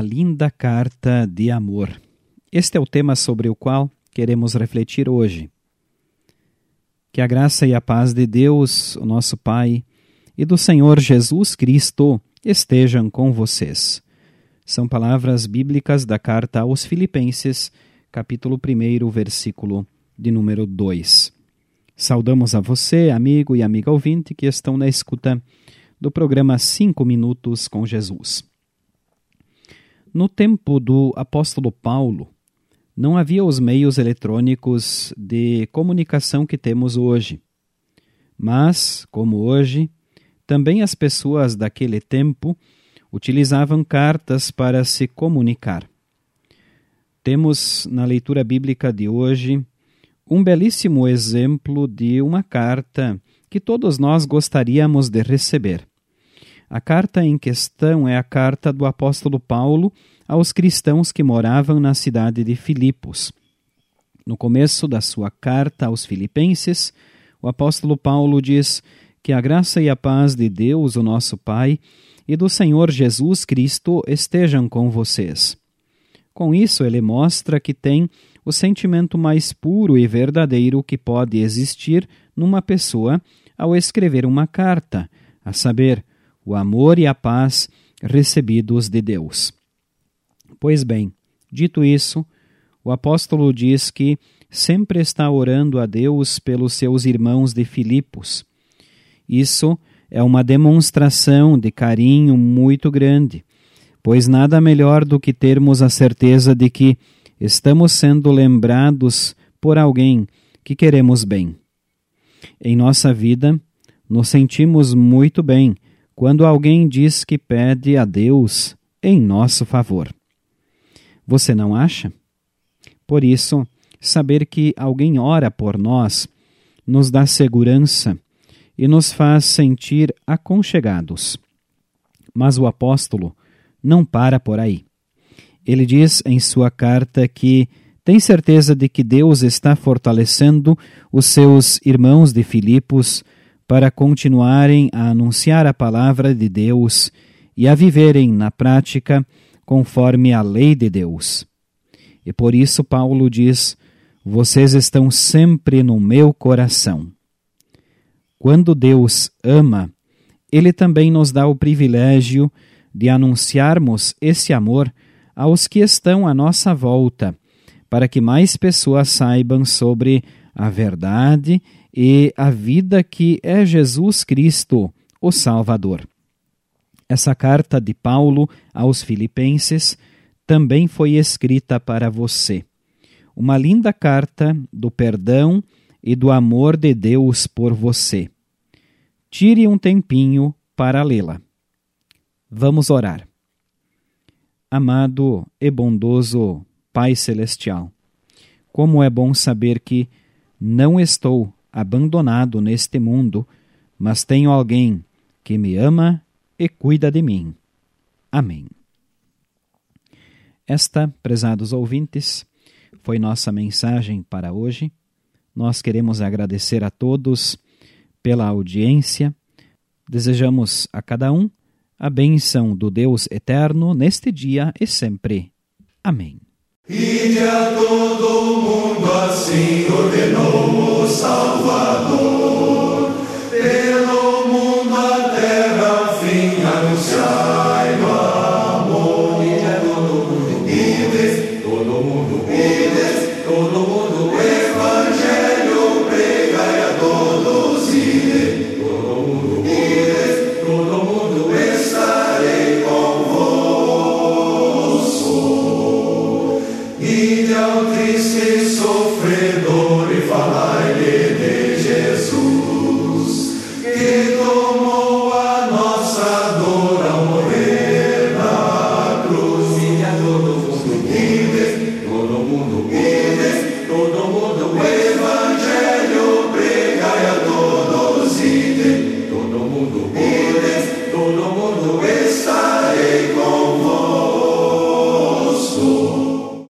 linda carta de amor. Este é o tema sobre o qual queremos refletir hoje. Que a graça e a paz de Deus, o nosso Pai, e do Senhor Jesus Cristo estejam com vocês. São palavras bíblicas da carta aos Filipenses, capítulo 1, versículo de número 2. Saudamos a você, amigo e amiga ouvinte, que estão na escuta do programa Cinco Minutos com Jesus. No tempo do apóstolo Paulo, não havia os meios eletrônicos de comunicação que temos hoje. Mas, como hoje, também as pessoas daquele tempo utilizavam cartas para se comunicar. Temos na leitura bíblica de hoje um belíssimo exemplo de uma carta que todos nós gostaríamos de receber. A carta em questão é a carta do apóstolo Paulo aos cristãos que moravam na cidade de Filipos. No começo da sua carta aos Filipenses, o apóstolo Paulo diz que a graça e a paz de Deus, o nosso Pai, e do Senhor Jesus Cristo estejam com vocês. Com isso, ele mostra que tem o sentimento mais puro e verdadeiro que pode existir numa pessoa ao escrever uma carta, a saber, o amor e a paz recebidos de Deus. Pois bem, dito isso, o apóstolo diz que sempre está orando a Deus pelos seus irmãos de Filipos. Isso é uma demonstração de carinho muito grande, pois nada melhor do que termos a certeza de que estamos sendo lembrados por alguém que queremos bem. Em nossa vida, nos sentimos muito bem quando alguém diz que pede a Deus em nosso favor. Você não acha? Por isso, saber que alguém ora por nós nos dá segurança e nos faz sentir aconchegados. Mas o apóstolo não para por aí. Ele diz em sua carta que tem certeza de que Deus está fortalecendo os seus irmãos de Filipos para continuarem a anunciar a palavra de Deus e a viverem na prática conforme a lei de Deus. E por isso Paulo diz: Vocês estão sempre no meu coração. Quando Deus ama, ele também nos dá o privilégio de anunciarmos esse amor aos que estão à nossa volta, para que mais pessoas saibam sobre a verdade e a vida que é Jesus Cristo, o Salvador. Essa carta de Paulo aos Filipenses também foi escrita para você. Uma linda carta do perdão e do amor de Deus por você. Tire um tempinho para lê-la. Vamos orar. Amado e bondoso Pai Celestial, como é bom saber que não estou abandonado neste mundo, mas tenho alguém que me ama e cuida de mim. Amém. Esta, prezados ouvintes, foi nossa mensagem para hoje. Nós queremos agradecer a todos pela audiência. Desejamos a cada um a benção do Deus eterno neste dia e sempre. Amém. Ide a todo mundo assim ordenou perdón.